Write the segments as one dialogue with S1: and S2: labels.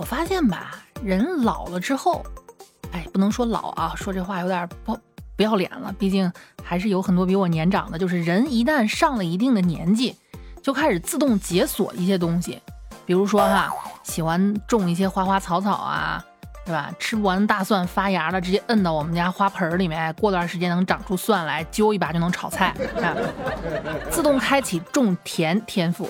S1: 我发现吧，人老了之后，哎，不能说老啊，说这话有点不不要脸了。毕竟还是有很多比我年长的。就是人一旦上了一定的年纪，就开始自动解锁一些东西，比如说哈，喜欢种一些花花草草啊，是吧？吃不完的大蒜发芽了，直接摁到我们家花盆里面，过段时间能长出蒜来，揪一把就能炒菜。啊、自动开启种田天赋。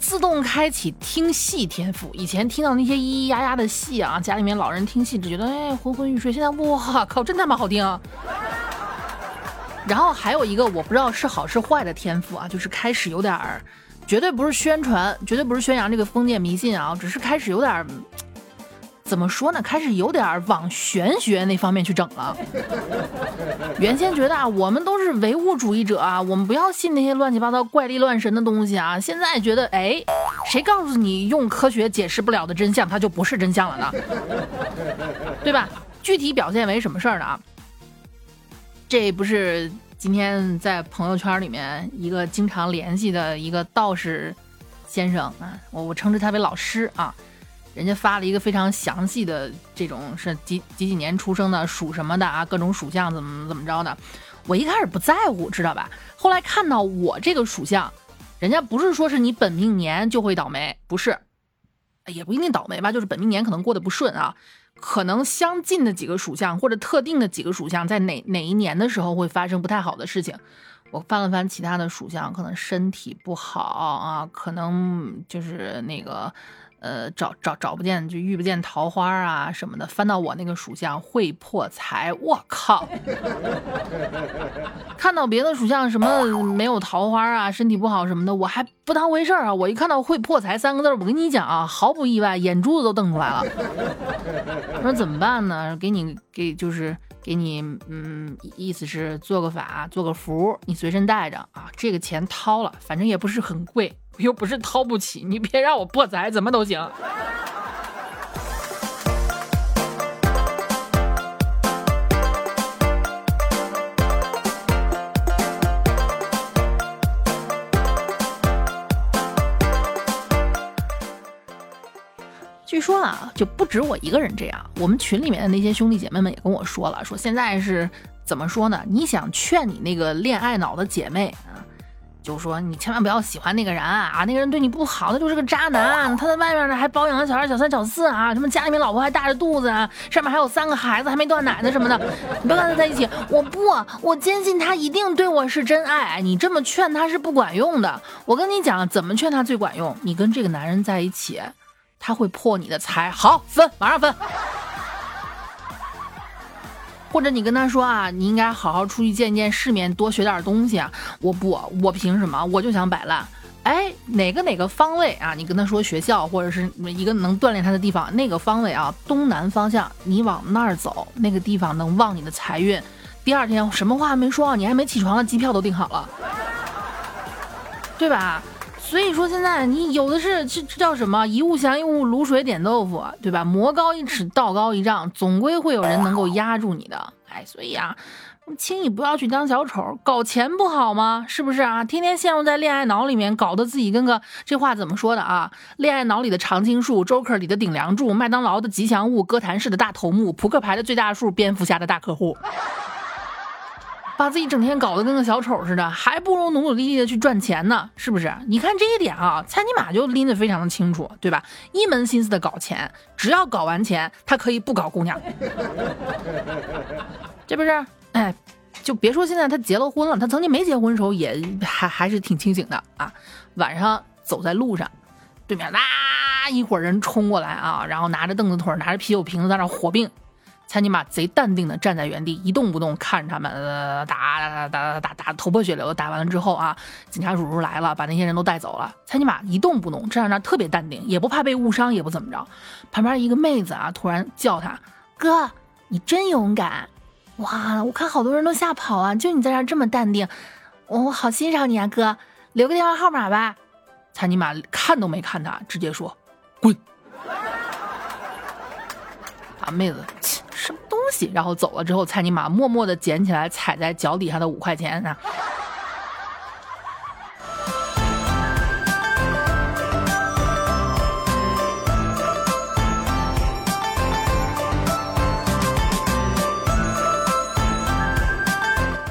S1: 自动开启听戏天赋，以前听到那些咿咿呀呀的戏啊，家里面老人听戏只觉得哎昏昏欲睡，现在哇靠，真他妈好听！然后还有一个我不知道是好是坏的天赋啊，就是开始有点儿，绝对不是宣传，绝对不是宣扬这个封建迷信啊，只是开始有点儿。怎么说呢？开始有点往玄学那方面去整了。原先觉得啊，我们都是唯物主义者啊，我们不要信那些乱七八糟、怪力乱神的东西啊。现在觉得，哎，谁告诉你用科学解释不了的真相，它就不是真相了呢？对吧？具体表现为什么事儿呢？啊？这不是今天在朋友圈里面一个经常联系的一个道士先生啊，我我称之他为老师啊。人家发了一个非常详细的这种是几几几年出生的属什么的啊，各种属相怎么怎么着的。我一开始不在乎，知道吧？后来看到我这个属相，人家不是说是你本命年就会倒霉，不是，也不一定倒霉吧，就是本命年可能过得不顺啊。可能相近的几个属相或者特定的几个属相，在哪哪一年的时候会发生不太好的事情。我翻了翻其他的属相，可能身体不好啊，可能就是那个。呃，找找找不见就遇不见桃花啊什么的，翻到我那个属相会破财，我靠！看到别的属相什么没有桃花啊，身体不好什么的，我还不当回事儿啊。我一看到会破财三个字，我跟你讲啊，毫不意外，眼珠子都瞪出来了。我说怎么办呢？给你给就是给你，嗯，意思是做个法，做个符，你随身带着啊。这个钱掏了，反正也不是很贵。又不是掏不起，你别让我破财，怎么都行。据说啊，就不止我一个人这样，我们群里面的那些兄弟姐妹们也跟我说了，说现在是怎么说呢？你想劝你那个恋爱脑的姐妹。就说你千万不要喜欢那个人啊，那个人对你不好，他就是个渣男。他在外面呢还包养了小二、小三、小四啊，什么家里面老婆还大着肚子啊，上面还有三个孩子还没断奶呢什么的。你不要跟他在一起，我不，我坚信他一定对我是真爱。你这么劝他是不管用的。我跟你讲，怎么劝他最管用？你跟这个男人在一起，他会破你的财。好，分，马上分。或者你跟他说啊，你应该好好出去见见世面，多学点东西啊！我不，我凭什么？我就想摆烂。哎，哪个哪个方位啊？你跟他说学校或者是一个能锻炼他的地方，那个方位啊，东南方向，你往那儿走，那个地方能旺你的财运。第二天什么话没说，你还没起床呢，机票都订好了，对吧？所以说现在你有的是，这这叫什么？一物降一物，卤水点豆腐，对吧？魔高一尺，道高一丈，总归会有人能够压住你的。哎，所以啊，轻易不要去当小丑，搞钱不好吗？是不是啊？天天陷入在恋爱脑里面，搞得自己跟个这话怎么说的啊？恋爱脑里的常青树，Joker 里的顶梁柱，麦当劳的吉祥物，歌坛式的大头目，扑克牌的最大数，蝙蝠侠的大客户。把自己整天搞得跟个小丑似的，还不如努努力力的去赚钱呢，是不是？你看这一点啊，蔡尼玛就拎得非常的清楚，对吧？一门心思的搞钱，只要搞完钱，他可以不搞姑娘，这不是？哎，就别说现在他结了婚了，他曾经没结婚的时候也还还是挺清醒的啊。晚上走在路上，对面啦一伙人冲过来啊，然后拿着凳子腿，拿着啤酒瓶子在那火并。蔡尼玛贼淡定的站在原地一动不动，看着他们打打打打打打打头破血流。打完了之后啊，警察叔叔来了，把那些人都带走了。蔡尼玛一动不动，站在那儿特别淡定，也不怕被误伤，也不怎么着。旁边一个妹子啊，突然叫他哥，你真勇敢！哇，我看好多人都吓跑啊，就你在这这么淡定，我我好欣赏你啊，哥，留个电话号码吧。蔡尼玛看都没看他，直接说滚。啊，妹子，什么东西？然后走了之后，蔡尼玛默默的捡起来踩在脚底下的五块钱啊。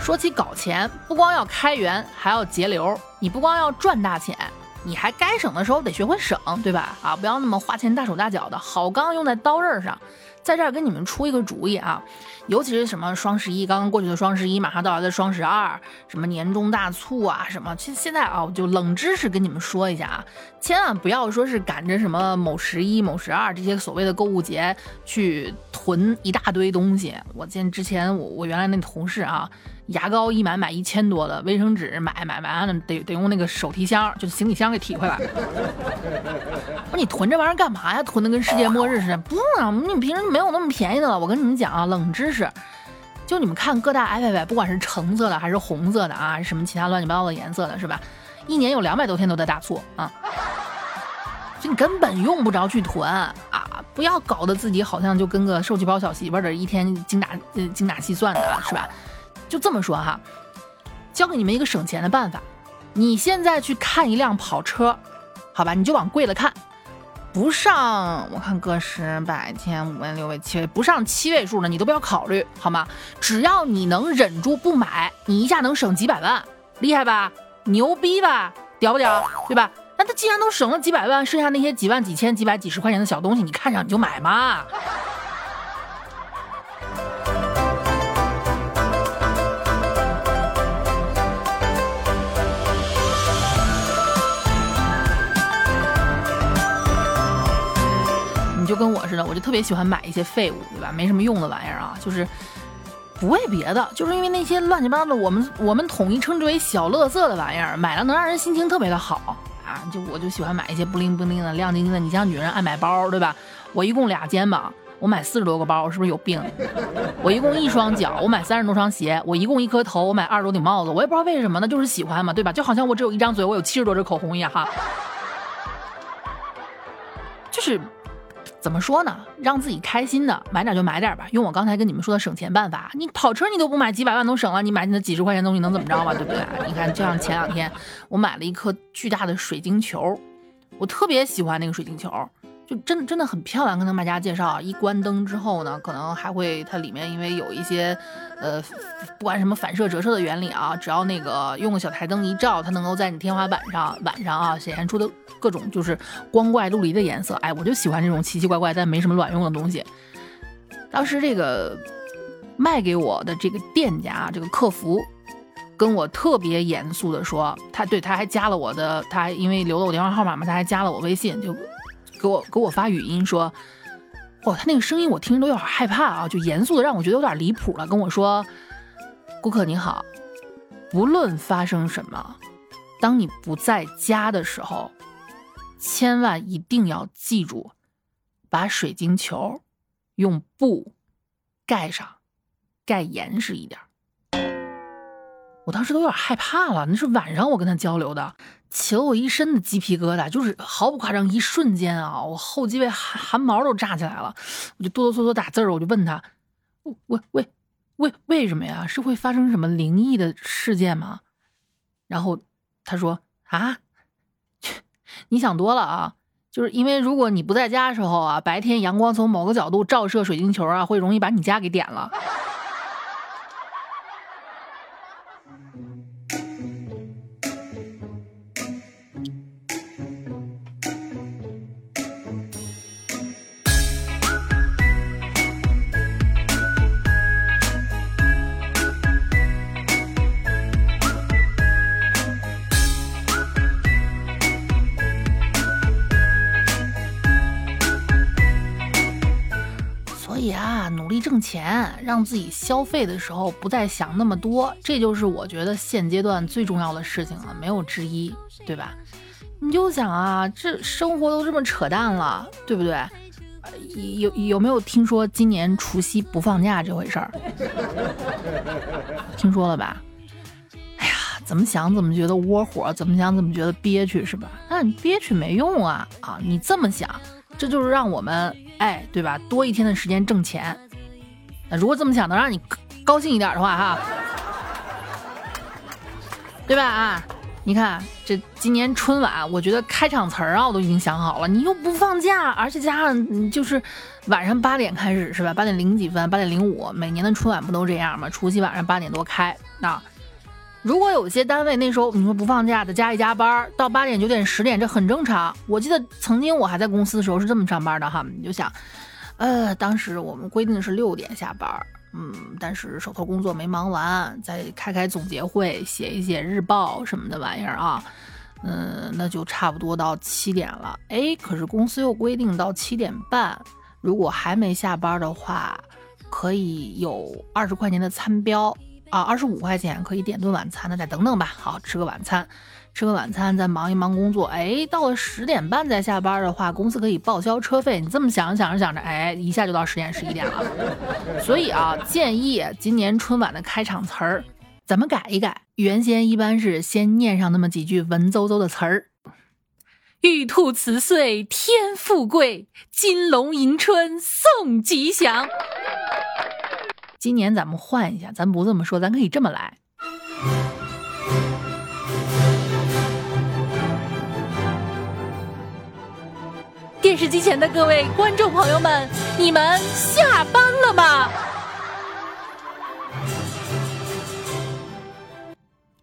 S1: 说起搞钱，不光要开源，还要节流。你不光要赚大钱，你还该省的时候得学会省，对吧？啊，不要那么花钱大手大脚的，好钢用在刀刃上。在这儿跟你们出一个主意啊，尤其是什么双十一刚刚过去的双十一，马上到来的双十二，什么年终大促啊，什么，其实现在啊，我就冷知识跟你们说一下啊，千万不要说是赶着什么某十一、某十二这些所谓的购物节去囤一大堆东西。我见之前我我原来那同事啊。牙膏一买买一千多的，卫生纸买买完了得得用那个手提箱，就是行李箱给提回来。不是你囤这玩意儿干嘛呀？囤的跟世界末日似的。不用啊，你平时没有那么便宜的了。我跟你们讲啊，冷知识，就你们看各大 iPad，不管是橙色的还是红色的啊，什么其他乱七八糟的颜色的，是吧？一年有两百多天都在大促啊，就你根本用不着去囤啊！不要搞得自己好像就跟个受气包小媳妇儿的，一天精打呃精打细算的，是吧？就这么说哈，教给你们一个省钱的办法。你现在去看一辆跑车，好吧，你就往贵了看，不上我看个十百千五万六位七位，不上七位数的你都不要考虑，好吗？只要你能忍住不买，你一下能省几百万，厉害吧？牛逼吧？屌不屌？对吧？那他既然都省了几百万，剩下那些几万几千几百几十块钱的小东西，你看上你就买嘛。就跟我似的，我就特别喜欢买一些废物，对吧？没什么用的玩意儿啊，就是不为别的，就是因为那些乱七八糟的，我们我们统一称之为小乐色的玩意儿，买了能让人心情特别的好啊。就我就喜欢买一些不灵不灵的、亮晶晶的。你像女人爱买包，对吧？我一共俩肩膀，我买四十多个包，是不是有病？我一共一双脚，我买三十多双鞋，我一共一颗头，我买二十多顶帽子。我也不知道为什么，那就是喜欢嘛，对吧？就好像我只有一张嘴，我有七十多支口红一样哈，就是。怎么说呢？让自己开心的买点就买点吧。用我刚才跟你们说的省钱办法，你跑车你都不买，几百万都省了，你买那几十块钱东西能怎么着嘛？对不对？你看，就像前两天我买了一颗巨大的水晶球，我特别喜欢那个水晶球。就真的真的很漂亮，跟那卖家介绍，一关灯之后呢，可能还会它里面因为有一些，呃，不管什么反射折射的原理啊，只要那个用个小台灯一照，它能够在你天花板上晚上啊显现出的各种就是光怪陆离的颜色。哎，我就喜欢这种奇奇怪怪但没什么卵用的东西。当时这个卖给我的这个店家，这个客服跟我特别严肃的说，他对他还加了我的，他因为留了我电话号码嘛，他还加了我微信就。给我给我发语音说，哇，他那个声音我听着都有点害怕啊，就严肃的让我觉得有点离谱了。跟我说，顾客你好，不论发生什么，当你不在家的时候，千万一定要记住，把水晶球用布盖上，盖严实一点。我当时都有点害怕了，那是晚上我跟他交流的。起了我一身的鸡皮疙瘩，就是毫不夸张，一瞬间啊，我后脊背汗汗毛都炸起来了，我就哆哆嗦嗦打字儿，我就问他，为为为为什么呀？是会发生什么灵异的事件吗？然后他说啊，你想多了啊，就是因为如果你不在家的时候啊，白天阳光从某个角度照射水晶球啊，会容易把你家给点了。钱，让自己消费的时候不再想那么多，这就是我觉得现阶段最重要的事情了，没有之一，对吧？你就想啊，这生活都这么扯淡了，对不对？有有没有听说今年除夕不放假这回事儿？听说了吧？哎呀，怎么想怎么觉得窝火，怎么想怎么觉得憋屈，是吧？那你憋屈没用啊啊！你这么想，这就是让我们哎，对吧？多一天的时间挣钱。那如果这么想能让你高兴一点的话，哈，对吧？啊，你看这今年春晚，我觉得开场词儿啊，我都已经想好了。你又不放假，而且加上就是晚上八点开始是吧？八点零几分，八点零五，每年的春晚不都这样吗？除夕晚上八点多开，那如果有些单位那时候你说不放假的，加一加班到八点九点十点，这很正常。我记得曾经我还在公司的时候是这么上班的哈，你就想，呃，当时我们规定是六点下班，嗯，但是手头工作没忙完，再开开总结会，写一写日报什么的玩意儿啊，嗯，那就差不多到七点了。哎，可是公司又规定到七点半，如果还没下班的话，可以有二十块钱的餐标。啊，二十五块钱可以点顿晚餐，那再等等吧。好，吃个晚餐，吃个晚餐，再忙一忙工作。哎，到了十点半再下班的话，公司可以报销车费。你这么想着想着想着，哎，一下就到十点十一点了。所以啊，建议今年春晚的开场词儿，咱们改一改。原先一般是先念上那么几句文绉绉的词儿：玉兔辞岁天富贵，金龙迎春送吉祥。今年咱们换一下，咱不这么说，咱可以这么来。电视机前的各位观众朋友们，你们下班了吗？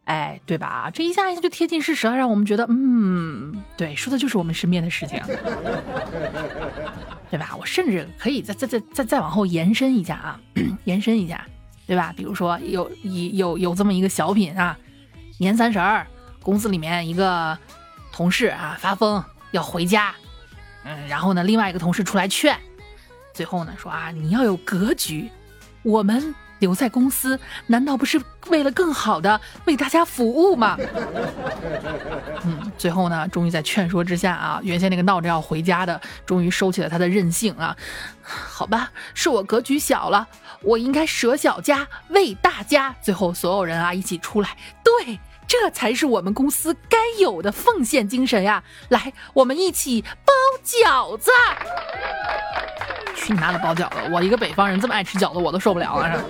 S1: 哎，对吧？这一下一下就贴近事实了，让我们觉得，嗯，对，说的就是我们身边的事情。对吧？我甚至可以再再再再再往后延伸一下啊，延伸一下，对吧？比如说有有有有这么一个小品啊，年三十儿，公司里面一个同事啊发疯要回家，嗯，然后呢另外一个同事出来劝，最后呢说啊你要有格局，我们。留在公司难道不是为了更好的为大家服务吗？嗯，最后呢，终于在劝说之下啊，原先那个闹着要回家的，终于收起了他的任性啊。好吧，是我格局小了，我应该舍小家为大家。最后所有人啊一起出来，对，这才是我们公司该有的奉献精神呀！来，我们一起包饺子。去你妈的包饺子！我一个北方人这么爱吃饺子，我都受不了了。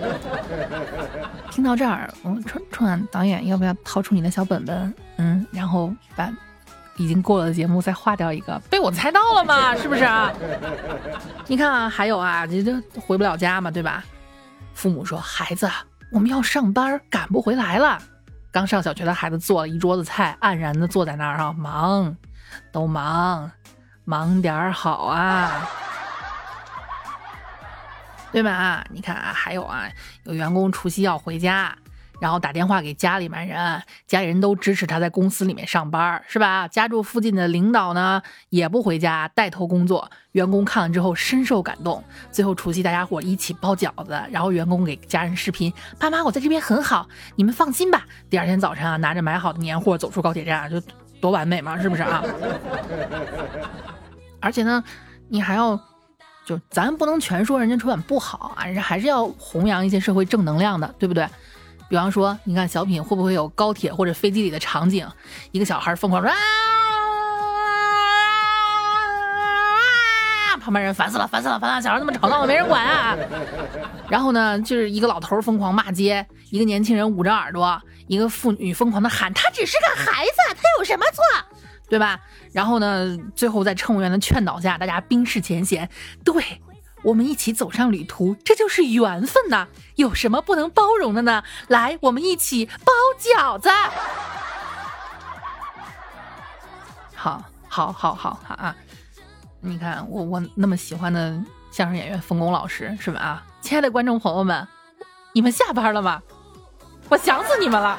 S1: 听到这儿，我春春晚导演要不要掏出你的小本本？嗯，然后把已经过了的节目再划掉一个，被我猜到了嘛？是不是啊？你看啊，还有啊，这这回不了家嘛，对吧？父母说：“孩子，我们要上班，赶不回来了。”刚上小学的孩子做了一桌子菜，黯然的坐在那儿啊，忙，都忙，忙点好啊。对吧啊？你看啊，还有啊，有员工除夕要回家，然后打电话给家里面人，家里人都支持他在公司里面上班，是吧？家住附近的领导呢也不回家带头工作，员工看了之后深受感动。最后除夕大家伙一起包饺子，然后员工给家人视频：“爸妈，我在这边很好，你们放心吧。”第二天早晨啊，拿着买好的年货走出高铁站，就多完美嘛，是不是啊？而且呢，你还要。就咱不能全说人家春晚不好啊，人家还是要弘扬一些社会正能量的，对不对？比方说，你看小品会不会有高铁或者飞机里的场景，一个小孩疯狂说啊，旁边人烦死了，烦死了，烦死了，小孩那么吵闹，没人管啊。然后呢，就是一个老头疯狂骂街，一个年轻人捂着耳朵，一个妇女疯狂的喊，他只是个孩子，他有什么错？对吧？然后呢？最后在乘务员的劝导下，大家冰释前嫌。对我们一起走上旅途，这就是缘分呐！有什么不能包容的呢？来，我们一起包饺子。好，好，好，好，好啊！你看我，我那么喜欢的相声演员冯巩老师，是吧？啊，亲爱的观众朋友们，你们下班了吗？我想死你们了。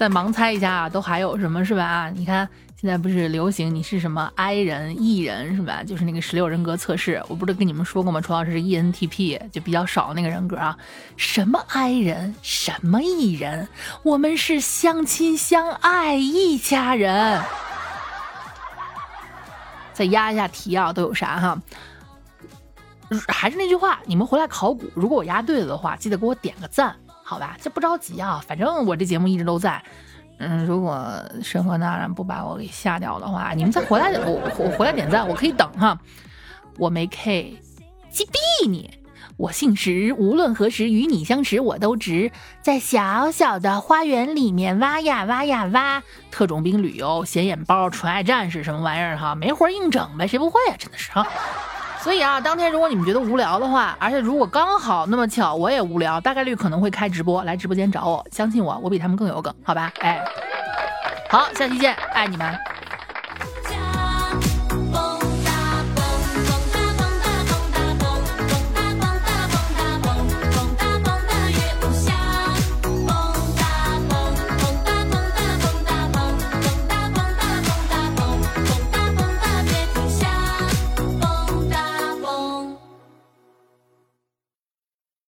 S1: 再盲猜一下啊，都还有什么是吧？你看现在不是流行你是什么 I 人、E 人是吧？就是那个十六人格测试，我不是跟你们说过吗？楚老师是 ENTP，就比较少那个人格啊。什么 I 人，什么 E 人，我们是相亲相爱一家人。再压一下题啊，都有啥哈？还是那句话，你们回来考古，如果我压对了的话，记得给我点个赞。好吧，这不着急啊，反正我这节目一直都在。嗯，如果神和大人不把我给吓掉的话，你们再回来，我我回来点赞，我可以等哈。我没 K，击毙你！我姓石，无论何时与你相识，我都值。在小小的花园里面挖呀挖呀挖，特种兵旅游、显眼包、纯爱战士什么玩意儿哈，没活硬整呗，谁不会啊？真的是哈。所以啊，当天如果你们觉得无聊的话，而且如果刚好那么巧我也无聊，大概率可能会开直播来直播间找我，相信我，我比他们更有梗，好吧？哎，好，下期见，爱你们。